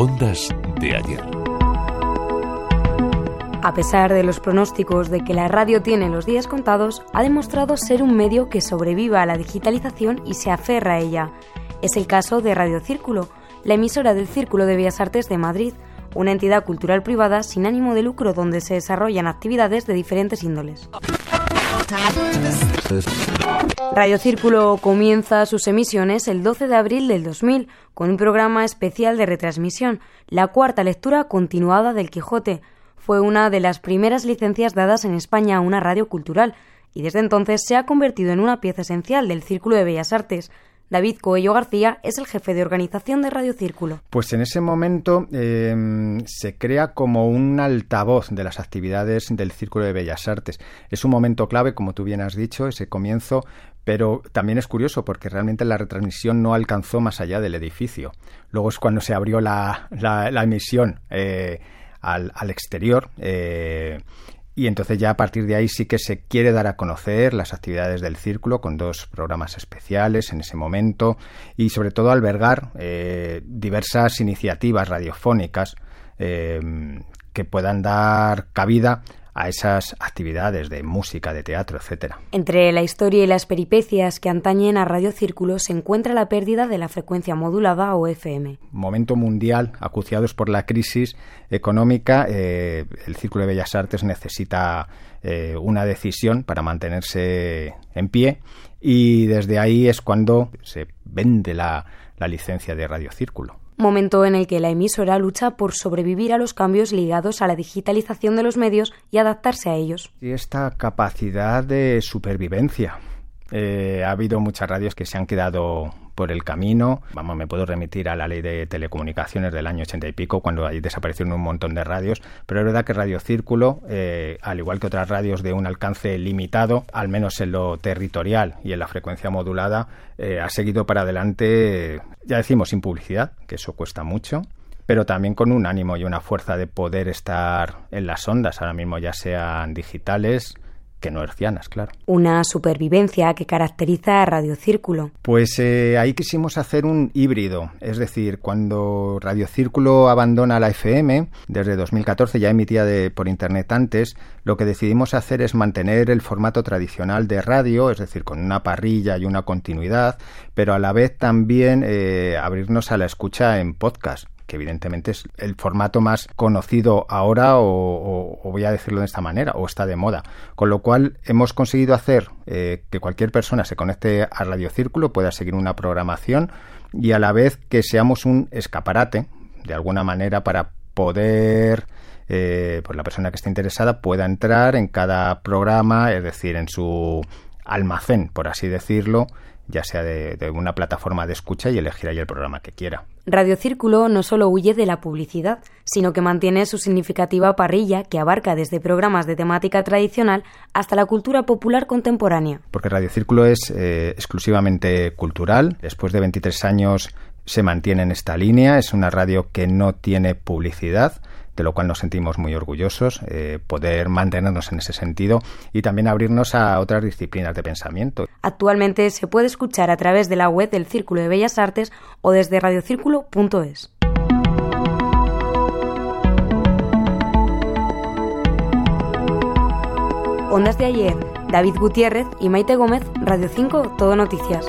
Ondas de ayer. A pesar de los pronósticos de que la radio tiene los días contados, ha demostrado ser un medio que sobreviva a la digitalización y se aferra a ella. Es el caso de Radio Círculo, la emisora del Círculo de Bellas Artes de Madrid, una entidad cultural privada sin ánimo de lucro donde se desarrollan actividades de diferentes índoles. Radio Círculo comienza sus emisiones el 12 de abril del 2000 con un programa especial de retransmisión, la cuarta lectura continuada del Quijote. Fue una de las primeras licencias dadas en España a una radio cultural y desde entonces se ha convertido en una pieza esencial del Círculo de Bellas Artes. David Coello García es el jefe de organización de Radio Círculo. Pues en ese momento em, se crea como un altavoz de las actividades del Círculo de Bellas Artes. Es un momento clave, como tú bien has dicho, ese comienzo, pero también es curioso porque realmente la retransmisión no alcanzó más allá del edificio. Luego es cuando se abrió la, emisión eh, al, exterior. Eh, y entonces ya a partir de ahí sí que se quiere dar a conocer las actividades del círculo con dos programas especiales en ese momento y sobre todo albergar eh, diversas iniciativas radiofónicas eh, que puedan dar cabida a esas actividades de música, de teatro, etcétera. Entre la historia y las peripecias que antañen a Radio Círculo se encuentra la pérdida de la frecuencia modulada o FM. Momento mundial, acuciados por la crisis económica, eh, el Círculo de Bellas Artes necesita eh, una decisión para mantenerse en pie y desde ahí es cuando se vende la, la licencia de Radio Círculo momento en el que la emisora lucha por sobrevivir a los cambios ligados a la digitalización de los medios y adaptarse a ellos. Y esta capacidad de supervivencia. Eh, ha habido muchas radios que se han quedado por el camino. Vamos, me puedo remitir a la ley de telecomunicaciones del año ochenta y pico, cuando ahí desaparecieron un montón de radios, pero es verdad que Radio Círculo, eh, al igual que otras radios de un alcance limitado, al menos en lo territorial y en la frecuencia modulada, eh, ha seguido para adelante, ya decimos, sin publicidad, que eso cuesta mucho pero también con un ánimo y una fuerza de poder estar en las ondas, ahora mismo ya sean digitales, que no hercianas, claro. Una supervivencia que caracteriza a Radio Círculo. Pues eh, ahí quisimos hacer un híbrido, es decir, cuando Radio Círculo abandona la FM, desde 2014 ya emitía de, por Internet antes, lo que decidimos hacer es mantener el formato tradicional de radio, es decir, con una parrilla y una continuidad, pero a la vez también eh, abrirnos a la escucha en podcast que evidentemente es el formato más conocido ahora o, voy a decirlo de esta manera, o está de moda. Con lo cual hemos conseguido hacer eh, que cualquier persona se conecte a Radio Círculo, pueda seguir una programación y a la vez que seamos un escaparate, de alguna manera, para poder... Eh, pues la persona que esté interesada pueda entrar en cada programa, es decir, en su almacén, por así decirlo, ya sea de, una plataforma de escucha y elegir ahí el programa que quiera. Radio Círculo no solo huye de la publicidad, sino que mantiene su significativa parrilla que abarca desde programas de temática tradicional hasta la cultura popular contemporánea. Porque Radio Círculo es eh, exclusivamente cultural. Después de 23 años se mantiene en esta línea. Es una radio que no tiene publicidad de lo cual nos sentimos muy orgullosos, eh, poder mantenernos en ese sentido y también abrirnos a otras disciplinas de pensamiento. Actualmente se puede escuchar a través de la web del Círculo de Bellas Artes o desde radiocírculo.es. Ondas de ayer, David Gutiérrez y Maite Gómez, Radio 5, Todo Noticias.